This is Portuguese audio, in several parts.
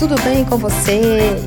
Tudo bem com você?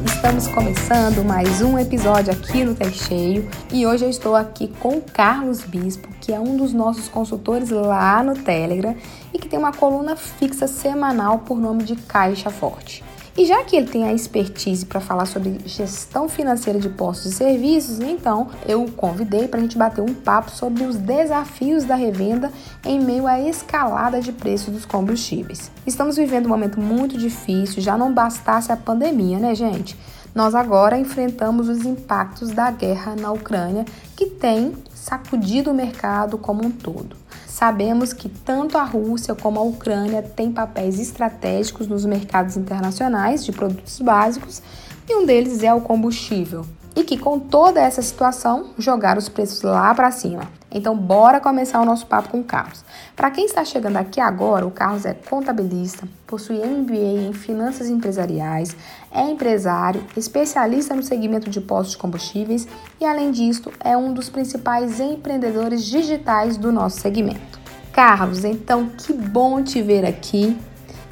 Estamos começando mais um episódio aqui no Tech Cheio e hoje eu estou aqui com o Carlos Bispo, que é um dos nossos consultores lá no Telegram e que tem uma coluna fixa semanal por nome de Caixa Forte. E já que ele tem a expertise para falar sobre gestão financeira de postos e serviços, então eu o convidei para a gente bater um papo sobre os desafios da revenda em meio à escalada de preços dos combustíveis. Estamos vivendo um momento muito difícil, já não bastasse a pandemia, né, gente? Nós agora enfrentamos os impactos da guerra na Ucrânia, que tem sacudido o mercado como um todo. Sabemos que tanto a Rússia como a Ucrânia têm papéis estratégicos nos mercados internacionais de produtos básicos e um deles é o combustível. E que com toda essa situação jogaram os preços lá para cima. Então, bora começar o nosso papo com o Carlos. Para quem está chegando aqui agora, o Carlos é contabilista, possui MBA em finanças empresariais, é empresário, especialista no segmento de postos de combustíveis e, além disso, é um dos principais empreendedores digitais do nosso segmento. Carlos, então que bom te ver aqui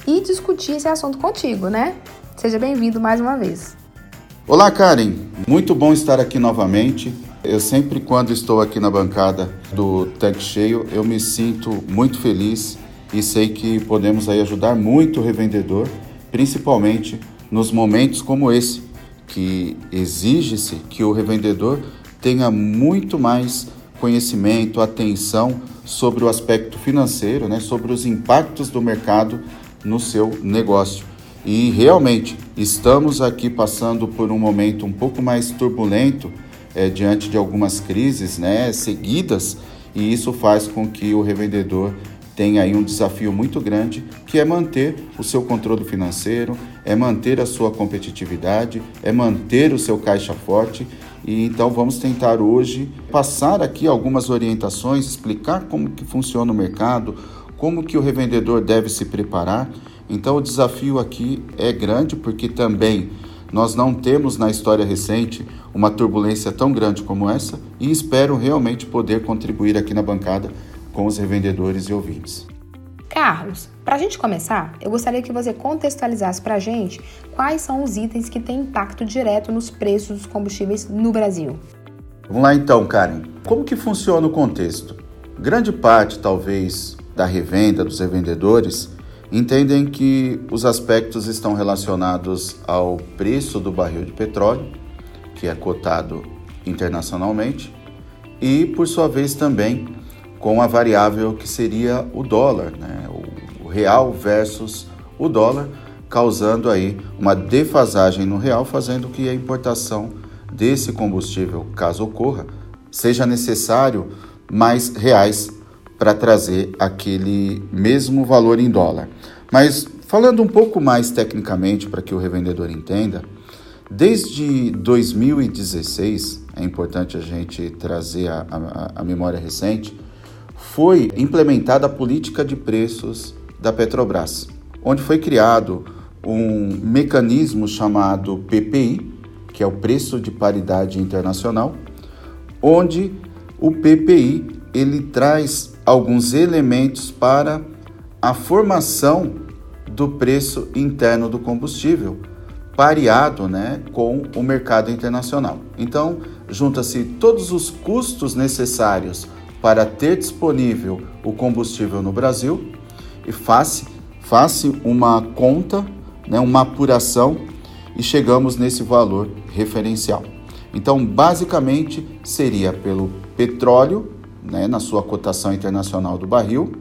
e discutir esse assunto contigo, né? Seja bem-vindo mais uma vez. Olá, Karen. Muito bom estar aqui novamente. Eu sempre, quando estou aqui na bancada do Tech Cheio, eu me sinto muito feliz e sei que podemos aí ajudar muito o revendedor, principalmente nos momentos como esse, que exige-se que o revendedor tenha muito mais conhecimento, atenção sobre o aspecto financeiro, né, sobre os impactos do mercado no seu negócio. E realmente estamos aqui passando por um momento um pouco mais turbulento é, diante de algumas crises né, seguidas, e isso faz com que o revendedor tenha aí um desafio muito grande, que é manter o seu controle financeiro, é manter a sua competitividade, é manter o seu caixa forte. E então vamos tentar hoje passar aqui algumas orientações, explicar como que funciona o mercado, como que o revendedor deve se preparar. Então o desafio aqui é grande porque também nós não temos na história recente uma turbulência tão grande como essa e espero realmente poder contribuir aqui na bancada com os revendedores e ouvintes. Carlos, para a gente começar, eu gostaria que você contextualizasse para a gente quais são os itens que têm impacto direto nos preços dos combustíveis no Brasil. Vamos lá então, Karen. Como que funciona o contexto? Grande parte, talvez, da revenda dos revendedores entendem que os aspectos estão relacionados ao preço do barril de petróleo, que é cotado internacionalmente, e por sua vez também com a variável que seria o dólar, né? o real versus o dólar, causando aí uma defasagem no real, fazendo que a importação desse combustível, caso ocorra, seja necessário mais reais para trazer aquele mesmo valor em dólar. Mas falando um pouco mais tecnicamente para que o revendedor entenda, desde 2016, é importante a gente trazer a, a, a memória recente, foi implementada a política de preços da Petrobras, onde foi criado um mecanismo chamado PPI, que é o preço de paridade internacional, onde o PPI ele traz alguns elementos para a formação do preço interno do combustível, pareado né, com o mercado internacional. Então, junta-se todos os custos necessários para ter disponível o combustível no Brasil e faz, faz uma conta, né, uma apuração e chegamos nesse valor referencial. Então, basicamente, seria pelo petróleo né, na sua cotação internacional do barril,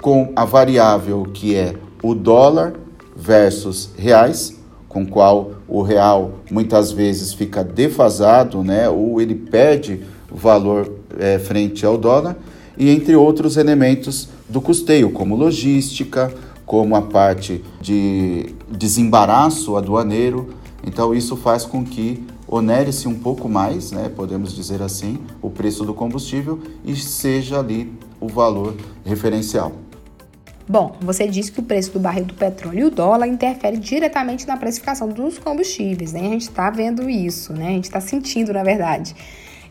com a variável que é o dólar versus reais, com qual o real muitas vezes fica defasado, né, ou ele perde valor é, frente ao dólar, e entre outros elementos do custeio, como logística, como a parte de desembaraço aduaneiro. Então isso faz com que onere-se um pouco mais, né, podemos dizer assim, o preço do combustível e seja ali o valor referencial. Bom, você disse que o preço do barril do petróleo e o dólar interfere diretamente na precificação dos combustíveis, né? A gente está vendo isso, né? A gente está sentindo, na verdade.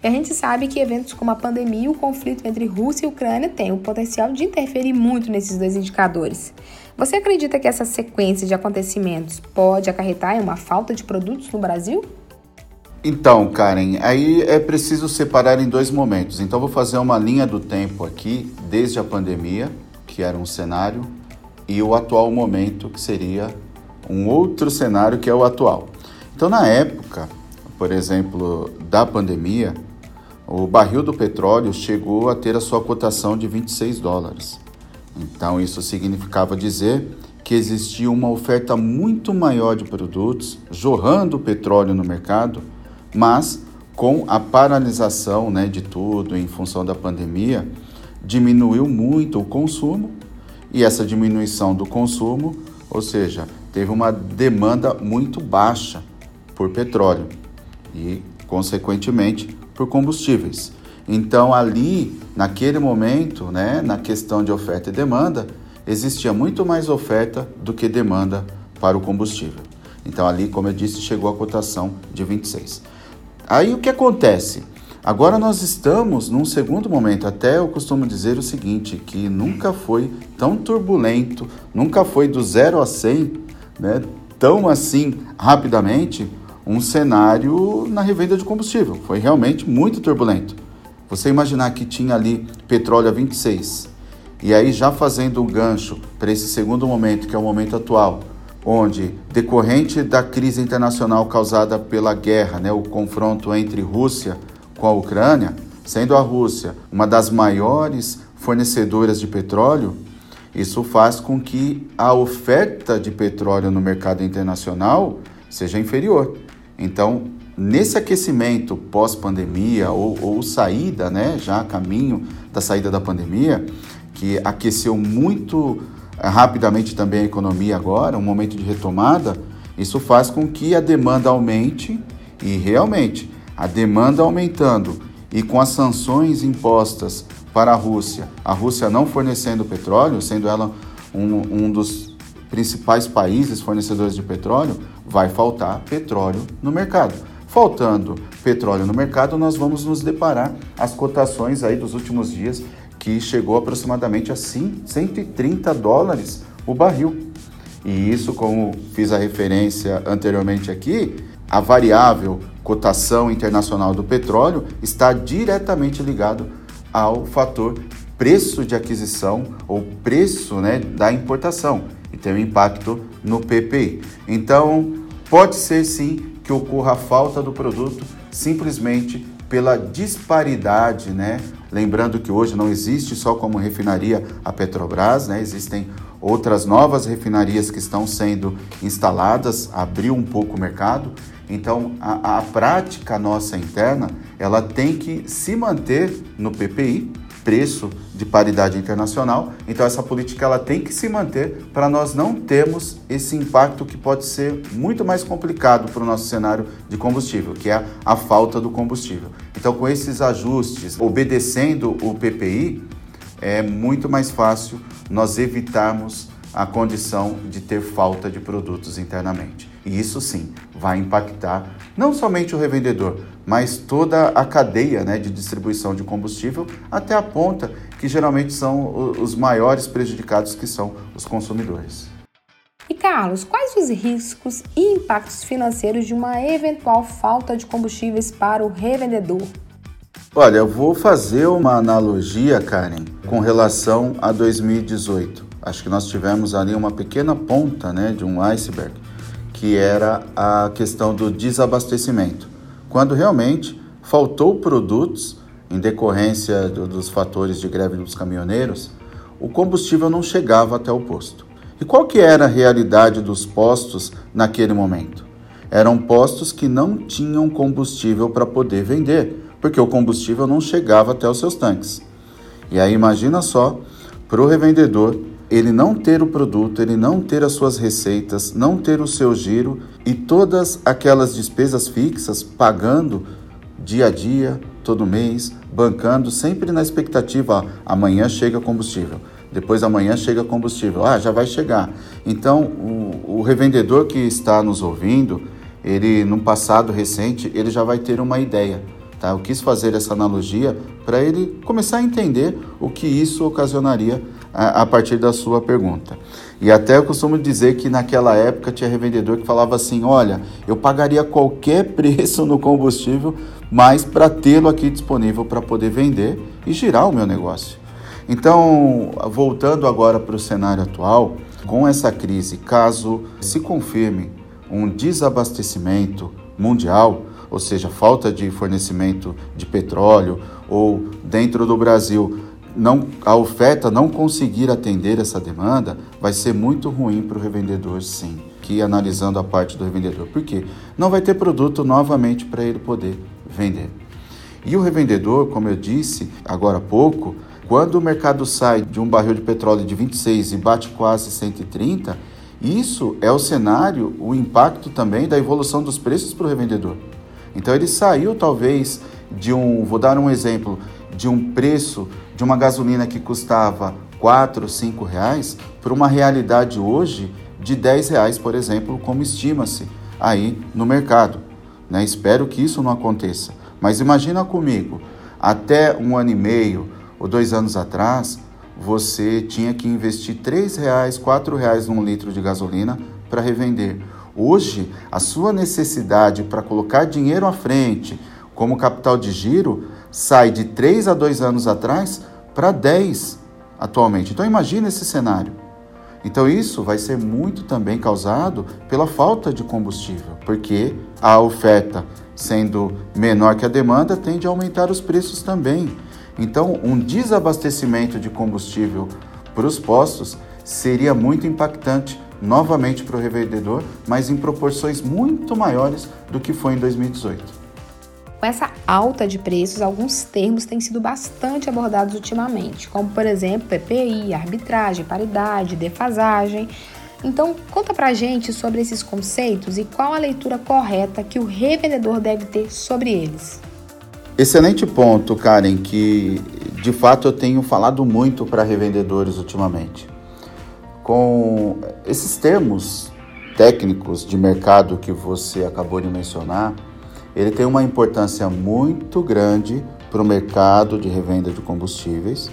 E a gente sabe que eventos como a pandemia e o conflito entre Rússia e Ucrânia têm o potencial de interferir muito nesses dois indicadores. Você acredita que essa sequência de acontecimentos pode acarretar em uma falta de produtos no Brasil? Então, Karen, aí é preciso separar em dois momentos. Então, vou fazer uma linha do tempo aqui, desde a pandemia, que era um cenário, e o atual momento, que seria um outro cenário, que é o atual. Então, na época, por exemplo, da pandemia, o barril do petróleo chegou a ter a sua cotação de 26 dólares. Então, isso significava dizer que existia uma oferta muito maior de produtos jorrando petróleo no mercado mas com a paralisação né, de tudo em função da pandemia, diminuiu muito o consumo e essa diminuição do consumo, ou seja, teve uma demanda muito baixa por petróleo e, consequentemente, por combustíveis. Então, ali, naquele momento, né, na questão de oferta e demanda, existia muito mais oferta do que demanda para o combustível. Então, ali, como eu disse, chegou a cotação de 26. Aí o que acontece? Agora nós estamos num segundo momento. Até eu costumo dizer o seguinte, que nunca foi tão turbulento, nunca foi do zero a 100, né, tão assim rapidamente, um cenário na revenda de combustível. Foi realmente muito turbulento. Você imaginar que tinha ali petróleo a 26, e aí já fazendo um gancho para esse segundo momento, que é o momento atual, onde, decorrente da crise internacional causada pela guerra, né, o confronto entre Rússia com a Ucrânia, sendo a Rússia uma das maiores fornecedoras de petróleo, isso faz com que a oferta de petróleo no mercado internacional seja inferior. Então, nesse aquecimento pós-pandemia ou, ou, saída, né, já caminho da saída da pandemia, que aqueceu muito rapidamente também a economia agora, um momento de retomada, isso faz com que a demanda aumente e realmente a demanda aumentando e com as sanções impostas para a Rússia, a Rússia não fornecendo petróleo, sendo ela um, um dos principais países fornecedores de petróleo, vai faltar petróleo no mercado. Faltando petróleo no mercado, nós vamos nos deparar as cotações aí dos últimos dias que chegou aproximadamente a 130 dólares o barril. E isso, como fiz a referência anteriormente aqui, a variável cotação internacional do petróleo está diretamente ligado ao fator preço de aquisição ou preço né, da importação e tem um impacto no PPI. Então, pode ser sim que ocorra a falta do produto simplesmente pela disparidade né, Lembrando que hoje não existe só como refinaria a Petrobras, né? existem outras novas refinarias que estão sendo instaladas, abriu um pouco o mercado. Então, a, a prática nossa interna, ela tem que se manter no PPI, preço de paridade internacional. Então essa política ela tem que se manter para nós não termos esse impacto que pode ser muito mais complicado para o nosso cenário de combustível, que é a falta do combustível. Então com esses ajustes, obedecendo o PPI, é muito mais fácil nós evitarmos a condição de ter falta de produtos internamente. E isso sim vai impactar não somente o revendedor, mas toda a cadeia né, de distribuição de combustível até a ponta, que geralmente são os maiores prejudicados, que são os consumidores. E Carlos, quais os riscos e impactos financeiros de uma eventual falta de combustíveis para o revendedor? Olha, eu vou fazer uma analogia, Karen, com relação a 2018. Acho que nós tivemos ali uma pequena ponta né, de um iceberg, que era a questão do desabastecimento quando realmente faltou produtos em decorrência do, dos fatores de greve dos caminhoneiros, o combustível não chegava até o posto. E qual que era a realidade dos postos naquele momento? Eram postos que não tinham combustível para poder vender, porque o combustível não chegava até os seus tanques. E aí imagina só, para o revendedor, ele não ter o produto, ele não ter as suas receitas, não ter o seu giro e todas aquelas despesas fixas pagando dia a dia, todo mês, bancando, sempre na expectativa, amanhã chega combustível, depois amanhã chega combustível, ah, já vai chegar. Então, o, o revendedor que está nos ouvindo, ele, num passado recente, ele já vai ter uma ideia. Tá? Eu quis fazer essa analogia para ele começar a entender o que isso ocasionaria a, partir da sua pergunta. E até eu costumo dizer que naquela época tinha revendedor que falava assim: olha, eu pagaria qualquer preço no combustível, mas para tê-lo aqui disponível para poder vender e girar o meu negócio. Então, voltando agora para o cenário atual, com essa crise, caso se confirme um desabastecimento mundial, ou seja, falta de fornecimento de petróleo, ou dentro do Brasil não, a oferta não conseguir atender essa demanda, vai ser muito ruim para o revendedor, sim. Que analisando a parte do revendedor. Por quê? Não vai ter produto novamente para ele poder vender. E o revendedor, como eu disse agora há pouco, quando o mercado sai de um barril de petróleo de 26 e bate quase 130, isso é o cenário, o impacto também da evolução dos preços para o revendedor. Então ele saiu talvez de um, vou dar um exemplo, de um preço de uma gasolina que custava 4, 5 reais para uma realidade hoje de 10 reais, por exemplo, como estima-se aí no mercado. Né? Espero que isso não aconteça. Mas imagina comigo, até um ano e meio ou dois anos atrás, você tinha que investir 3 reais, 4 reais num litro de gasolina para revender. Hoje, a sua necessidade para colocar dinheiro à frente como capital de giro sai de 3 a 2 anos atrás para 10 atualmente. Então imagine esse cenário. Então isso vai ser muito também causado pela falta de combustível, porque a oferta sendo menor que a demanda tende a aumentar os preços também. Então um desabastecimento de combustível para os postos seria muito impactante novamente para o revendedor, mas em proporções muito maiores do que foi em 2018. Com essa alta de preços, alguns termos têm sido bastante abordados ultimamente, como por exemplo PPI, arbitragem, paridade, defasagem. Então, conta pra gente sobre esses conceitos e qual a leitura correta que o revendedor deve ter sobre eles. Excelente ponto, Karen, que de fato eu tenho falado muito para revendedores ultimamente com esses termos técnicos de mercado que você acabou de mencionar, ele tem uma importância muito grande para o mercado de revenda de combustíveis.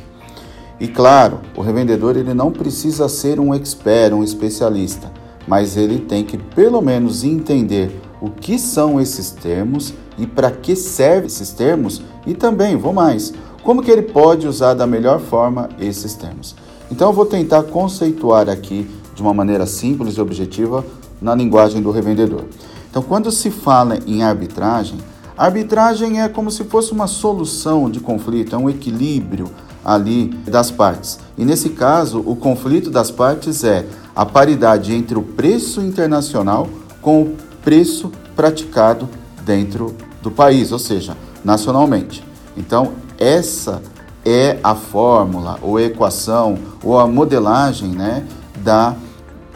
E claro, o revendedor ele não precisa ser um expert, um especialista, mas ele tem que pelo menos entender o que são esses termos e para que servem esses termos e também, vou mais, como que ele pode usar da melhor forma esses termos. Então eu vou tentar conceituar aqui de uma maneira simples e objetiva na linguagem do revendedor. Então, quando se fala em arbitragem, arbitragem é como se fosse uma solução de conflito, é um equilíbrio ali das partes. E nesse caso, o conflito das partes é a paridade entre o preço internacional com o preço praticado dentro do país, ou seja, nacionalmente. Então, essa é a fórmula, ou a equação, ou a modelagem né, da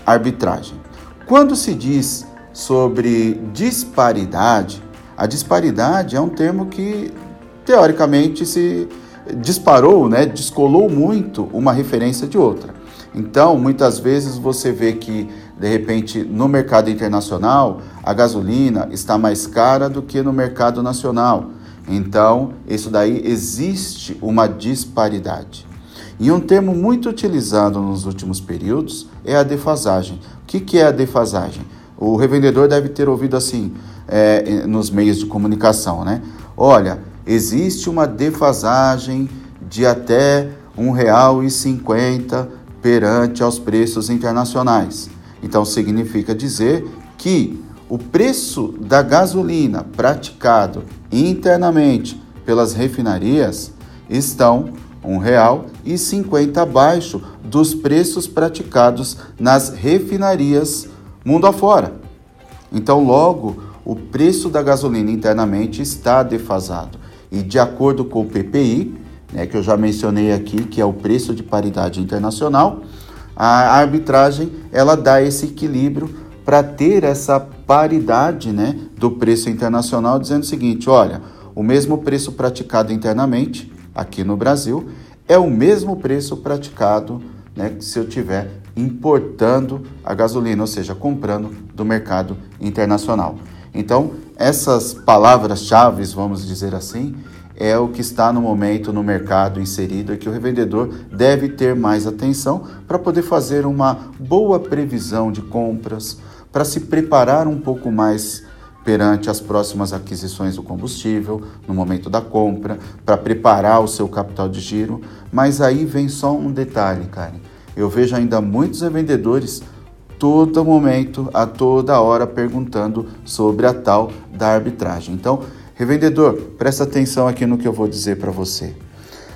arbitragem. Quando se diz sobre disparidade, a disparidade é um termo que teoricamente se disparou, né, descolou muito uma referência de outra. Então, muitas vezes você vê que, de repente, no mercado internacional, a gasolina está mais cara do que no mercado nacional. Então, isso daí existe uma disparidade. E um termo muito utilizado nos últimos períodos é a defasagem. O que, é a defasagem? O revendedor deve ter ouvido assim é, nos meios de comunicação, né? Olha, existe uma defasagem de até R$ 1,50 perante aos preços internacionais. Então significa dizer que o preço da gasolina praticado internamente pelas refinarias estão R$ 1,50 abaixo dos preços praticados nas refinarias mundo afora. Então, logo, o preço da gasolina internamente está defasado. E de acordo com o PPI, né, que eu já mencionei aqui, que é o preço de paridade internacional, A arbitragem ela dá esse equilíbrio para ter essa paridade né, do preço internacional, dizendo o seguinte: olha, o mesmo preço praticado internamente aqui no Brasil é o mesmo preço praticado né, se eu tiver importando a gasolina, ou seja, comprando do mercado internacional. Então, essas palavras-chave, vamos dizer assim, é o que está no momento no mercado inserido e que o revendedor deve ter mais atenção para poder fazer uma boa previsão de compras, para se preparar um pouco mais perante as próximas aquisições do combustível, no momento da compra, para preparar o seu capital de giro. Mas aí vem só um detalhe, Karen. Eu vejo ainda muitos revendedores todo momento, a toda hora perguntando sobre a tal da arbitragem. Então, revendedor, presta atenção aqui no que eu vou dizer para você.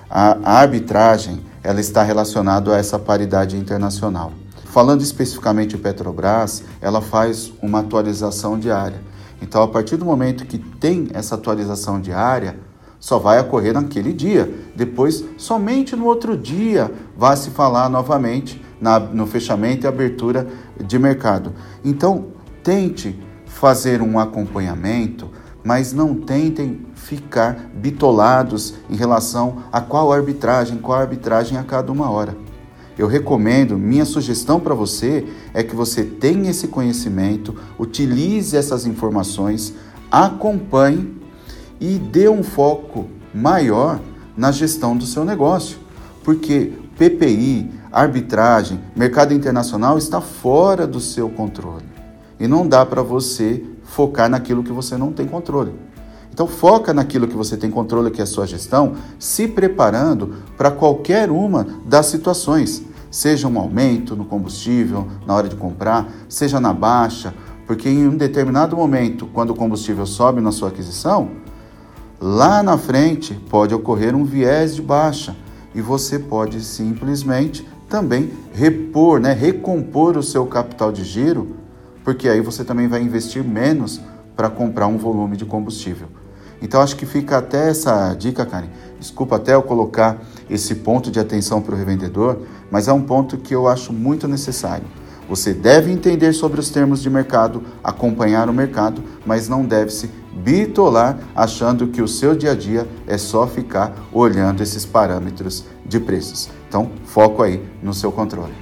A, arbitragem, ela está relacionada a essa paridade internacional. Falando especificamente em Petrobras, ela faz uma atualização diária. Então, a partir do momento que tem essa atualização diária, só vai ocorrer naquele dia. Depois, somente no outro dia, vai se falar novamente na, no fechamento e abertura de mercado. Então, tente fazer um acompanhamento, mas não tentem ficar bitolados em relação a qual arbitragem, qual arbitragem a cada uma hora. Eu recomendo, minha sugestão para você é que você tenha esse conhecimento, utilize essas informações, acompanhe e dê um foco maior na gestão do seu negócio. Porque PPI, arbitragem, mercado internacional está fora do seu controle. E não dá para você focar naquilo que você não tem controle. Então foca naquilo que você tem controle, que é a sua gestão, se preparando para qualquer uma das situações, seja um aumento no combustível na hora de comprar, seja na baixa, porque em um determinado momento, quando o combustível sobe na sua aquisição, lá na frente pode ocorrer um viés de baixa e você pode simplesmente também repor, né, recompor o seu capital de giro, porque aí você também vai investir menos para comprar um volume de combustível. Então acho que fica até essa dica, Karen. Desculpa até eu colocar esse ponto de atenção para o revendedor, mas é um ponto que eu acho muito necessário. Você deve entender sobre os termos de mercado, acompanhar o mercado, mas não deve se bitolar achando que o seu dia a dia é só ficar olhando esses parâmetros de preços. Então, foco aí no seu controle.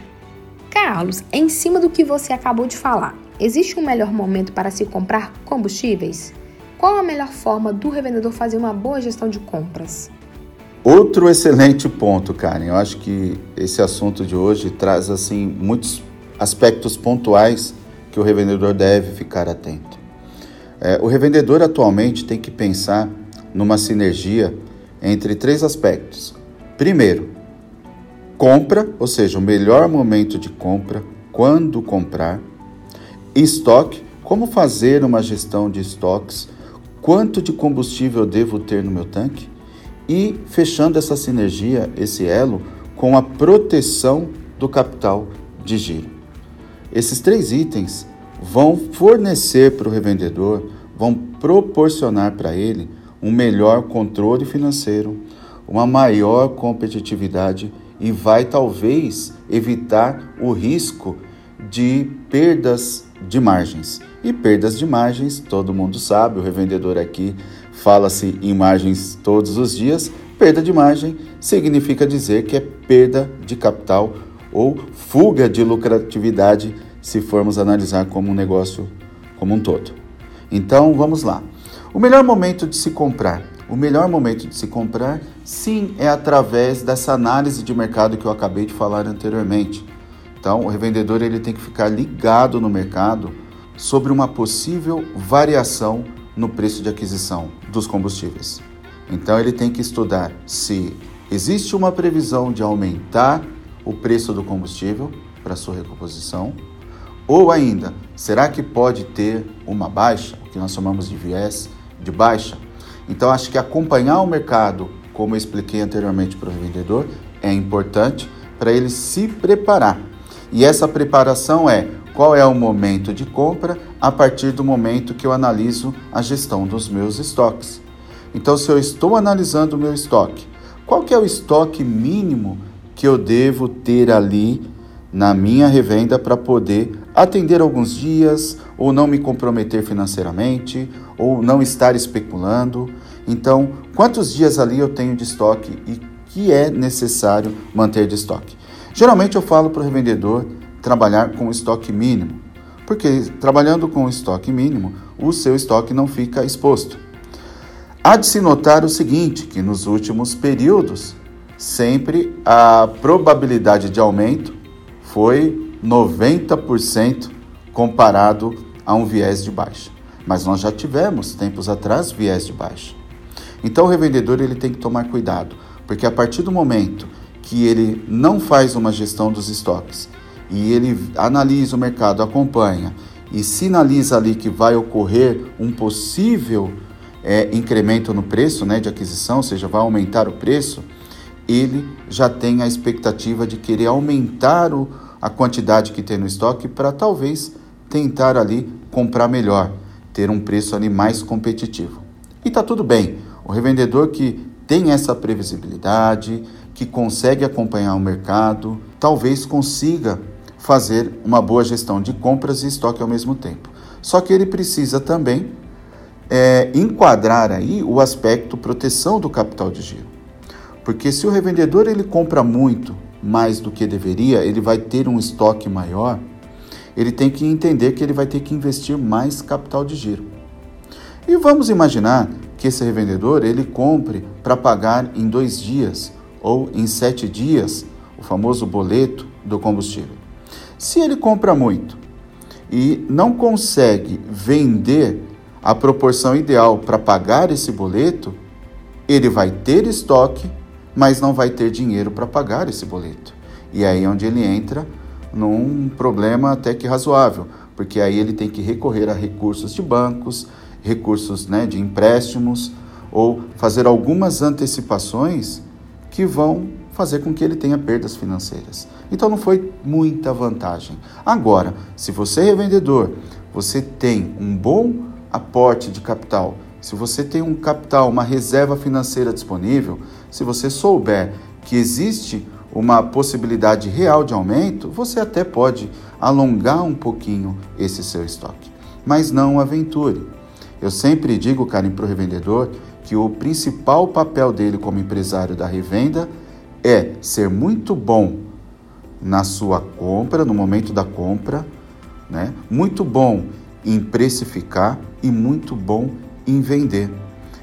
Carlos, em cima do que você acabou de falar, existe um melhor momento para se comprar combustíveis? Qual a melhor forma do revendedor fazer uma boa gestão de compras? Outro excelente ponto, Karen. Eu acho que esse assunto de hoje traz assim muitos aspectos pontuais que o revendedor deve ficar atento. É, o revendedor atualmente tem que pensar numa sinergia entre três aspectos. Primeiro, compra, ou seja, o melhor momento de compra, quando comprar. Estoque, como fazer uma gestão de estoques quanto de combustível devo ter no meu tanque e fechando essa sinergia, esse elo, com a proteção do capital de giro. Esses três itens vão fornecer para o revendedor, vão proporcionar para ele um melhor controle financeiro, uma maior competitividade e vai talvez evitar o risco de perdas de margens. E perdas de margens, todo mundo sabe, o revendedor aqui fala-se em margens todos os dias. Perda de margem significa dizer que é perda de capital ou fuga de lucratividade, se formos analisar como um negócio como um todo. Então, vamos lá. O melhor momento de se comprar. O melhor momento de se comprar, sim, é através dessa análise de mercado que eu acabei de falar anteriormente. Então, o revendedor ele tem que ficar ligado no mercado sobre uma possível variação no preço de aquisição dos combustíveis. Então ele tem que estudar se existe uma previsão de aumentar o preço do combustível para sua recomposição, ou ainda, será que pode ter uma baixa, que nós chamamos de viés de baixa? Então acho que acompanhar o mercado, como eu expliquei anteriormente para o vendedor, é importante para ele se preparar. E essa preparação é qual é o momento de compra a partir do momento que eu analiso a gestão dos meus estoques. Então, se eu estou analisando o meu estoque, qual que é o estoque mínimo que eu devo ter ali na minha revenda para poder atender alguns dias ou não me comprometer financeiramente ou não estar especulando. Então, quantos dias ali eu tenho de estoque e que é necessário manter de estoque? Geralmente eu falo para o revendedor trabalhar com estoque mínimo, porque trabalhando com estoque mínimo, o seu estoque não fica exposto. Há de se notar o seguinte, que nos últimos períodos, sempre a probabilidade de aumento foi 90% comparado a um viés de baixa. Mas nós já tivemos tempos atrás viés de baixa. Então o revendedor ele tem que tomar cuidado, porque a partir do momento que ele não faz uma gestão dos estoques e ele analisa o mercado, acompanha e sinaliza ali que vai ocorrer um possível é, incremento no preço né, de aquisição, ou seja, vai aumentar o preço, ele já tem a expectativa de querer aumentar o, a quantidade que tem no estoque para talvez tentar ali comprar melhor, ter um preço ali mais competitivo. E tá tudo bem. O revendedor que tem essa previsibilidade, que consegue acompanhar o mercado, talvez consiga fazer uma boa gestão de compras e estoque ao mesmo tempo. Só que ele precisa também é, enquadrar aí o aspecto proteção do capital de giro. Porque se o revendedor ele compra muito mais do que deveria, ele vai ter um estoque maior, ele tem que entender que ele vai ter que investir mais capital de giro. E vamos imaginar que esse revendedor ele compre para pagar em dois dias ou em sete dias o famoso boleto do combustível. Se ele compra muito e não consegue vender a proporção ideal para pagar esse boleto, ele vai ter estoque mas não vai ter dinheiro para pagar esse boleto. E aí é onde ele entra num problema até que razoável, porque aí ele tem que recorrer a recursos de bancos, recursos né, de empréstimos, ou fazer algumas antecipações que vão fazer com que ele tenha perdas financeiras. Então não foi muita vantagem. Agora, se você é revendedor, você tem um bom aporte de capital, se você tem um capital, uma reserva financeira disponível, se você souber que existe uma possibilidade real de aumento, você até pode alongar um pouquinho esse seu estoque. Mas não aventure. Eu sempre digo, Karen, para o revendedor que o principal papel dele como empresário da revenda é ser muito bom na sua compra, no momento da compra, né? muito bom em precificar e muito bom em vender.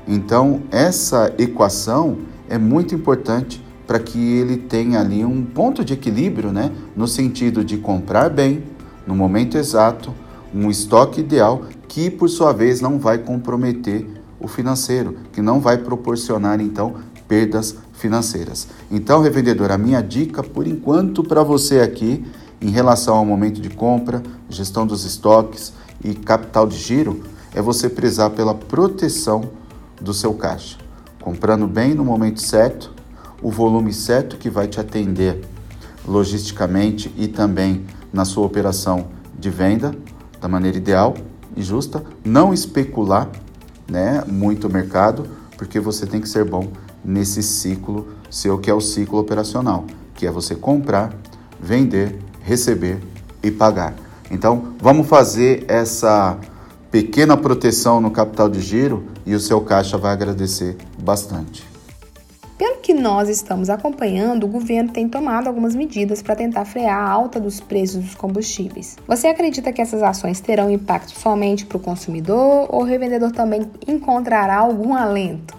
Então, essa equação é muito importante para que ele tenha ali um ponto de equilíbrio, né? no sentido de comprar bem, no momento exato, um estoque ideal que, por sua vez, não vai comprometer o financeiro, que não vai proporcionar, então, perdas financeiras. Então, revendedor, a minha dica, por enquanto, para você aqui, em relação ao momento de compra, gestão dos estoques e capital de giro, é você prezar pela proteção do seu caixa, comprando bem no momento certo, o volume certo que vai te atender logisticamente e também na sua operação de venda da maneira ideal e justa, não especular, né, muito mercado, porque você tem que ser bom nesse ciclo seu que é o ciclo operacional, que é você comprar, vender, receber e pagar. Então, vamos fazer essa pequena proteção no capital de giro e o seu caixa vai agradecer bastante. Pelo que nós estamos acompanhando, o governo tem tomado algumas medidas para tentar frear a alta dos preços dos combustíveis. Você acredita que essas ações terão impacto somente para o consumidor ou o revendedor também encontrará algum alento?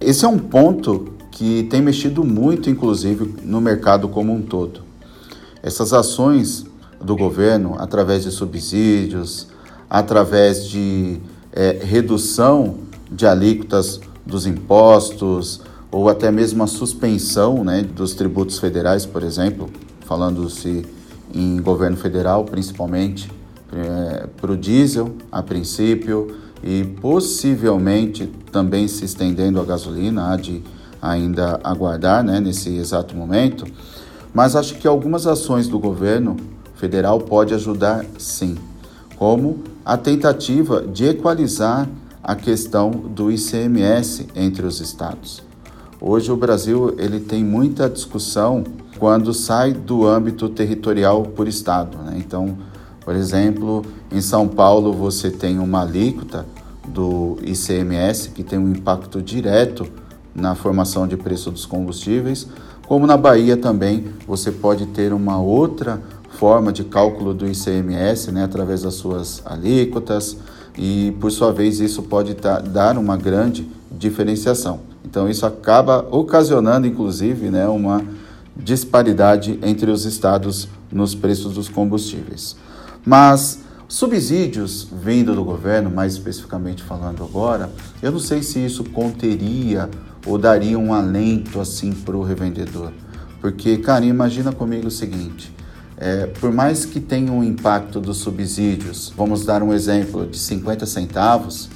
Esse é um ponto que tem mexido muito, inclusive, no mercado como um todo. Essas ações do governo, através de subsídios, através de é, redução de alíquotas dos impostos ou até mesmo a suspensão né, dos tributos federais, por exemplo, falando-se em governo federal, principalmente é, para o diesel, a princípio, e possivelmente também se estendendo a gasolina, há de ainda aguardar né, nesse exato momento. Mas acho que algumas ações do governo federal pode ajudar sim, como a tentativa de equalizar a questão do ICMS entre os estados. Hoje o Brasil ele tem muita discussão quando sai do âmbito territorial por estado. Né? Então, por exemplo, em São Paulo você tem uma alíquota do ICMS que tem um impacto direto na formação de preço dos combustíveis, como na Bahia também você pode ter uma outra forma de cálculo do ICMS, né, através das suas alíquotas, e por sua vez isso pode dar uma grande diferenciação. Então isso acaba ocasionando, inclusive, né, uma disparidade entre os estados nos preços dos combustíveis. Mas subsídios vindo do governo, mais especificamente falando agora, eu não sei se isso conteria ou daria um alento assim para o revendedor. Porque, cara, imagina comigo o seguinte: é, por mais que tenha um impacto dos subsídios, vamos dar um exemplo de 50 centavos,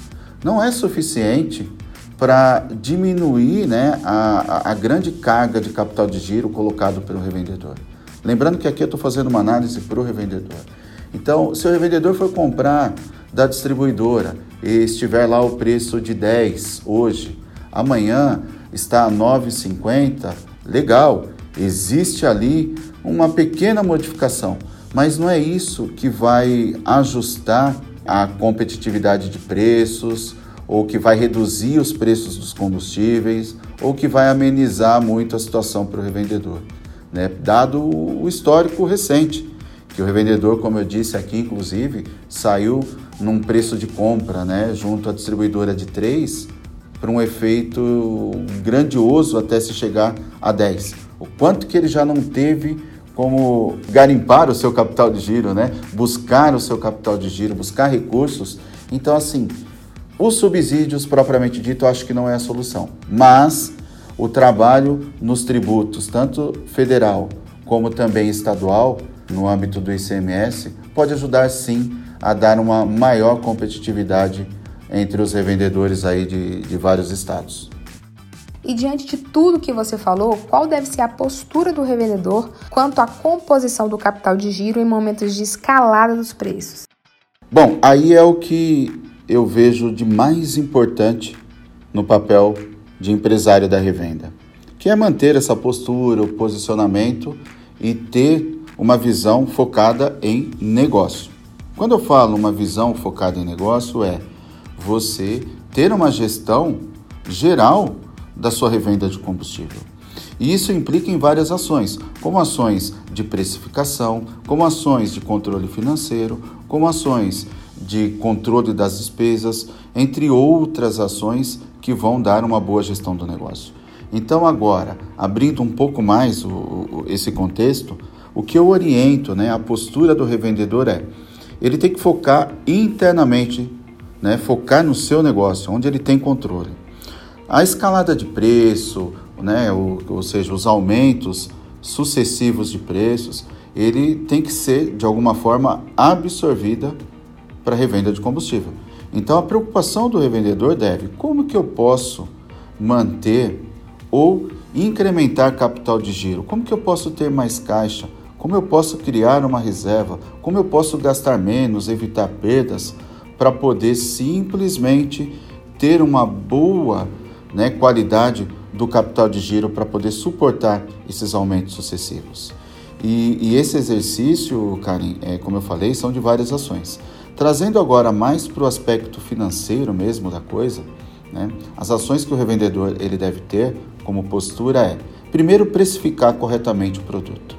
não é suficiente para diminuir né, a, a grande carga de capital de giro colocado pelo revendedor. Lembrando que aqui eu estou fazendo uma análise para o revendedor. Então, se o revendedor for comprar da distribuidora e estiver lá o preço de 10 hoje, amanhã está a 9,50, legal, existe ali uma pequena modificação, mas não é isso que vai ajustar a competitividade de preços ou que vai reduzir os preços dos combustíveis, ou que vai amenizar muito a situação para o revendedor. Né? Dado o histórico recente, que o revendedor, como eu disse aqui, inclusive, saiu num preço de compra né, junto à distribuidora de 3 para um efeito grandioso até se chegar a 10. O quanto que ele já não teve como garimpar o seu capital de giro, né? buscar o seu capital de giro, buscar recursos. Então, assim, os subsídios, propriamente dito, eu acho que não é a solução, mas o trabalho nos tributos, tanto federal como também estadual, no âmbito do ICMS, pode ajudar sim a dar uma maior competitividade entre os revendedores aí de, de vários estados. E diante de tudo que você falou, qual deve ser a postura do revendedor quanto à composição do capital de giro em momentos de escalada dos preços? Bom, aí é o que eu vejo de mais importante no papel de empresário da revenda, que é manter essa postura, o posicionamento e ter uma visão focada em negócio. Quando eu falo uma visão focada em negócio, é você ter uma gestão geral da sua revenda de combustível. E isso implica em várias ações, como ações de precificação, como ações de controle financeiro, como ações de controle das despesas, entre outras ações que vão dar uma boa gestão do negócio. Então, agora, abrindo um pouco mais o, o, esse contexto, o que eu oriento, né, a postura do revendedor é: ele tem que focar internamente, né, focar no seu negócio, onde ele tem controle. A escalada de preço, né, ou, ou seja, os aumentos sucessivos de preços, ele tem que ser de alguma forma absorvida para revenda de combustível. Então a preocupação do revendedor deve: como que eu posso manter ou incrementar capital de giro? Como que eu posso ter mais caixa? Como eu posso criar uma reserva? Como eu posso gastar menos, evitar perdas para poder simplesmente ter uma boa né, qualidade do capital de giro para poder suportar esses aumentos sucessivos? E, e esse exercício, Karim, é, como eu falei, são de várias ações. Trazendo agora mais para o aspecto financeiro mesmo da coisa, né, as ações que o revendedor ele deve ter como postura é, primeiro, precificar corretamente o produto.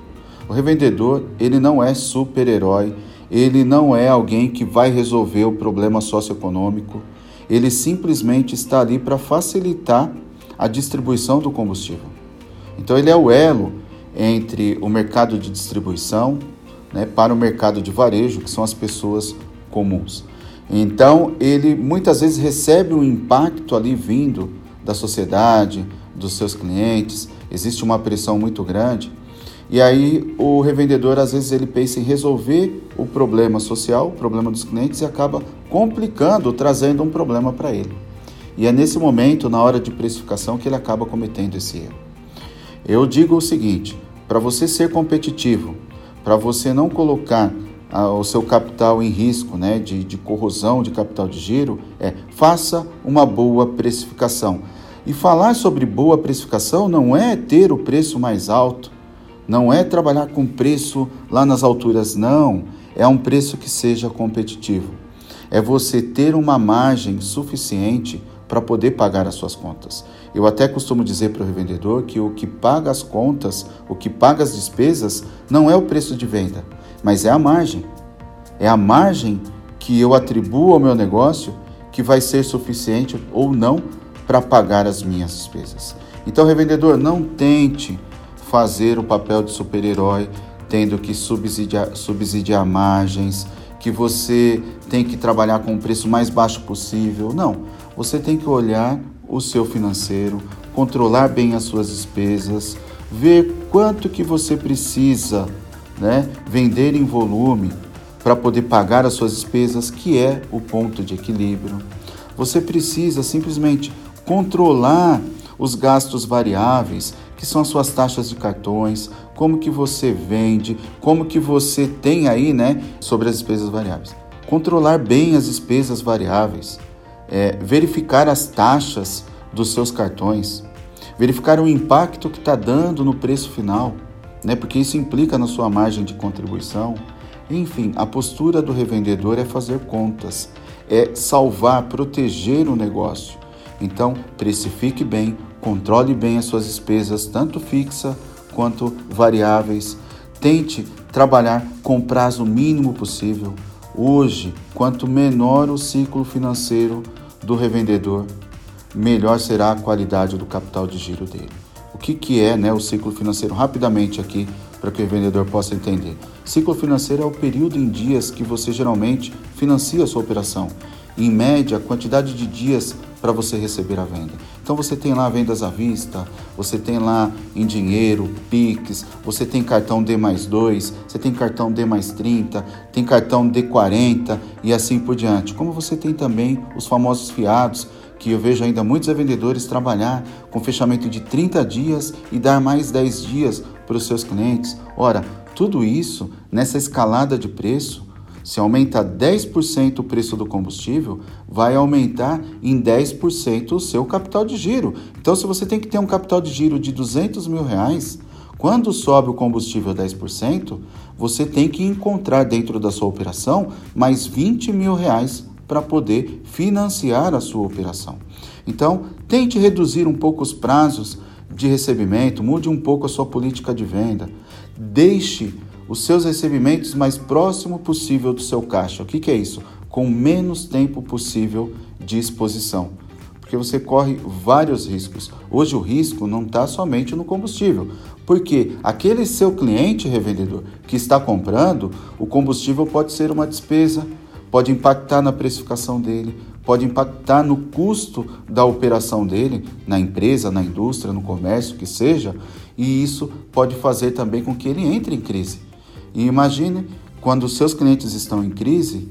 O revendedor ele não é super-herói, ele não é alguém que vai resolver o problema socioeconômico, ele simplesmente está ali para facilitar a distribuição do combustível. Então ele é o elo entre o mercado de distribuição né, para o mercado de varejo, que são as pessoas comuns. Então, ele muitas vezes recebe um impacto ali vindo da sociedade, dos seus clientes, existe uma pressão muito grande. E aí o revendedor às vezes ele pensa em resolver o problema social, o problema dos clientes e acaba complicando, trazendo um problema para ele. E é nesse momento, na hora de precificação, que ele acaba cometendo esse erro. Eu digo o seguinte: para você ser competitivo, para você não colocar o seu capital em risco né, de, de corrosão de capital de giro é faça uma boa precificação. E falar sobre boa precificação não é ter o preço mais alto, não é trabalhar com preço lá nas alturas, não. É um preço que seja competitivo. É você ter uma margem suficiente para poder pagar as suas contas. Eu até costumo dizer para o revendedor que o que paga as contas, o que paga as despesas, não é o preço de venda, mas é a margem. É a margem que eu atribuo ao meu negócio que vai ser suficiente ou não para pagar as minhas despesas. Então, revendedor, não tente fazer o papel de super-herói tendo que subsidiar, subsidiar margens, que você tem que trabalhar com o preço mais baixo possível. Não, você tem que olhar o seu financeiro, controlar bem as suas despesas, ver quanto que você precisa né, vender em volume para poder pagar as suas despesas, que é o ponto de equilíbrio. Você precisa simplesmente controlar os gastos variáveis, que são as suas taxas de cartões, como que você vende, como que você tem aí, né, sobre as despesas variáveis. Controlar bem as despesas variáveis, é, verificar as taxas dos seus cartões, verificar o impacto que está dando no preço final, né, porque isso implica na sua margem de contribuição. Enfim, a postura do revendedor é fazer contas, é salvar, proteger o negócio. Então, precifique bem, controle bem as suas despesas, tanto fixa quanto variáveis. Tente trabalhar com prazo mínimo possível. Hoje, quanto menor o ciclo financeiro do revendedor, melhor será a qualidade do capital de giro dele. O que, que é né, o ciclo financeiro? Rapidamente aqui, para que o vendedor possa entender. Ciclo financeiro é o período em dias que você geralmente financia a sua operação. Em média, a quantidade de dias para você receber a venda. Então você tem lá vendas à vista, você tem lá em dinheiro, Pix, você tem cartão D mais 2, você tem cartão D mais 30, tem cartão D40 e assim por diante. Como você tem também os famosos fiados, que eu vejo ainda muitos vendedores trabalhar com fechamento de 30 dias e dar mais 10 dias para os seus clientes. Ora, tudo isso nessa escalada de preço se aumenta 10% o preço do combustível, vai aumentar em 10% o seu capital de giro. Então, se você tem que ter um capital de giro de 200 mil reais, quando sobe o combustível 10%, você tem que encontrar dentro da sua operação mais 20 mil reais para poder financiar a sua operação. Então, tente reduzir um pouco os prazos de recebimento, mude um pouco a sua política de venda, deixe os seus recebimentos mais próximo possível do seu caixa. O que, que é isso? Com menos tempo possível de exposição. Porque você corre vários riscos. Hoje o risco não está somente no combustível, porque aquele seu cliente revendedor que está comprando, o combustível pode ser uma despesa, pode impactar na precificação dele, pode impactar no custo da operação dele, na empresa, na indústria, no comércio, que seja, e isso pode fazer também com que ele entre em crise. E imagine quando seus clientes estão em crise,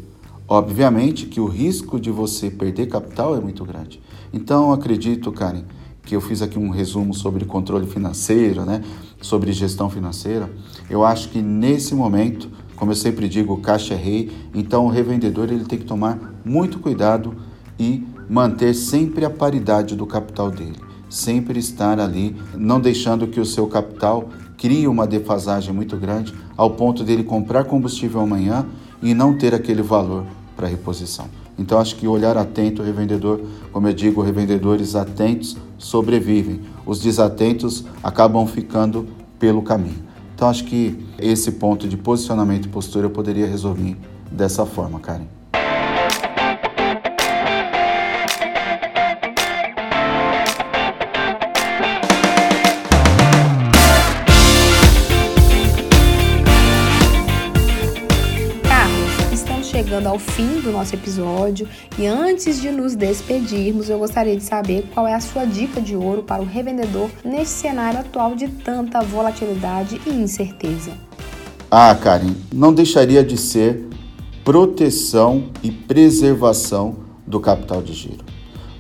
obviamente que o risco de você perder capital é muito grande. Então, acredito, Karen, que eu fiz aqui um resumo sobre controle financeiro, né? sobre gestão financeira. Eu acho que nesse momento, como eu sempre digo, o caixa é rei, então o revendedor ele tem que tomar muito cuidado e manter sempre a paridade do capital dele. Sempre estar ali, não deixando que o seu capital crie uma defasagem muito grande ao ponto dele comprar combustível amanhã e não ter aquele valor para reposição. Então acho que olhar atento o revendedor, como eu digo, revendedores atentos sobrevivem. Os desatentos acabam ficando pelo caminho. Então acho que esse ponto de posicionamento e postura eu poderia resolver dessa forma, Karen. Ao fim do nosso episódio e antes de nos despedirmos, eu gostaria de saber qual é a sua dica de ouro para o revendedor nesse cenário atual de tanta volatilidade e incerteza. Ah, Karen, não deixaria de ser proteção e preservação do capital de giro.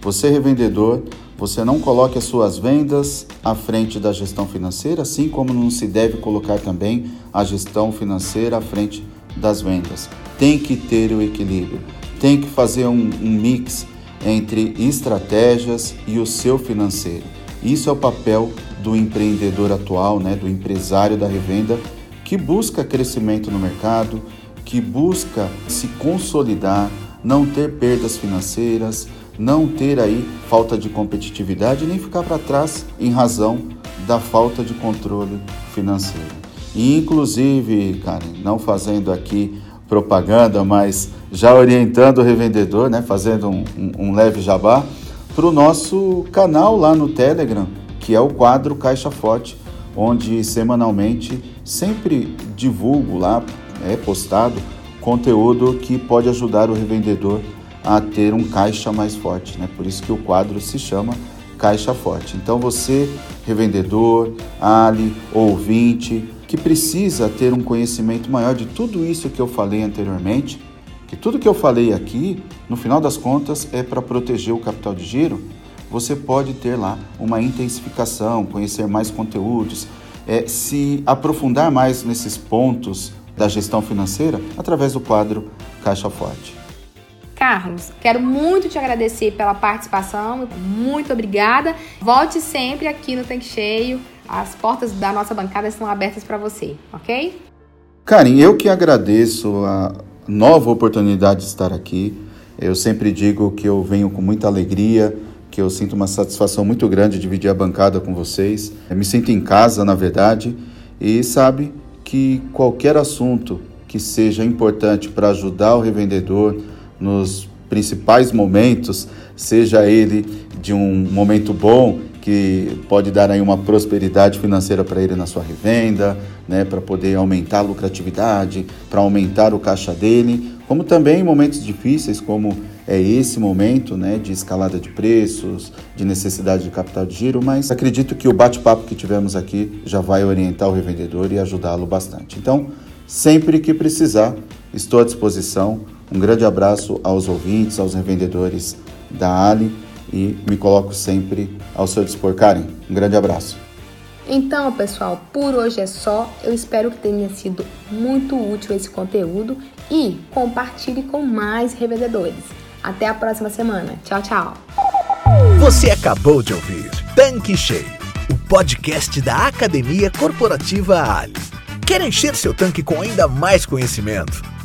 Você, revendedor, você não coloque as suas vendas à frente da gestão financeira, assim como não se deve colocar também a gestão financeira à frente das vendas tem que ter o equilíbrio, tem que fazer um, um mix entre estratégias e o seu financeiro. Isso é o papel do empreendedor atual, né, do empresário da revenda, que busca crescimento no mercado, que busca se consolidar, não ter perdas financeiras, não ter aí falta de competitividade nem ficar para trás em razão da falta de controle financeiro. E inclusive, Karen, não fazendo aqui propaganda, mas já orientando o revendedor, né, fazendo um, um, um leve jabá, para o nosso canal lá no Telegram, que é o quadro Caixa Forte, onde semanalmente sempre divulgo lá, é postado conteúdo que pode ajudar o revendedor a ter um caixa mais forte, né? Por isso que o quadro se chama Caixa Forte. Então você, revendedor, ali, ouvinte, que precisa ter um conhecimento maior de tudo isso que eu falei anteriormente, que tudo que eu falei aqui, no final das contas, é para proteger o capital de giro, você pode ter lá uma intensificação, conhecer mais conteúdos, é, se aprofundar mais nesses pontos da gestão financeira através do quadro Caixa Forte. Carlos, quero muito te agradecer pela participação, muito obrigada. Volte sempre aqui no Tanque Cheio as portas da nossa bancada estão abertas para você, ok? Karen, eu que agradeço a nova oportunidade de estar aqui. Eu sempre digo que eu venho com muita alegria, que eu sinto uma satisfação muito grande de dividir a bancada com vocês. Eu me sinto em casa, na verdade, e sabe que qualquer assunto que seja importante para ajudar o revendedor nos principais momentos, seja ele de um momento bom que pode dar aí uma prosperidade financeira para ele na sua revenda, né, para poder aumentar a lucratividade, para aumentar o caixa dele, como também em momentos difíceis, como é esse momento, né, de escalada de preços, de necessidade de capital de giro, mas acredito que o bate-papo que tivemos aqui já vai orientar o revendedor e ajudá-lo bastante. Então, sempre que precisar, estou à disposição. Um grande abraço aos ouvintes, aos revendedores da Ali e me coloco sempre ao seu dispor. Karen, um grande abraço. Então, pessoal, por hoje é só. Eu espero que tenha sido muito útil esse conteúdo e compartilhe com mais revendedores. Até a próxima semana. Tchau, tchau. Você acabou de ouvir Tanque Cheio, o podcast da Academia Corporativa Ali. Quer encher seu tanque com ainda mais conhecimento?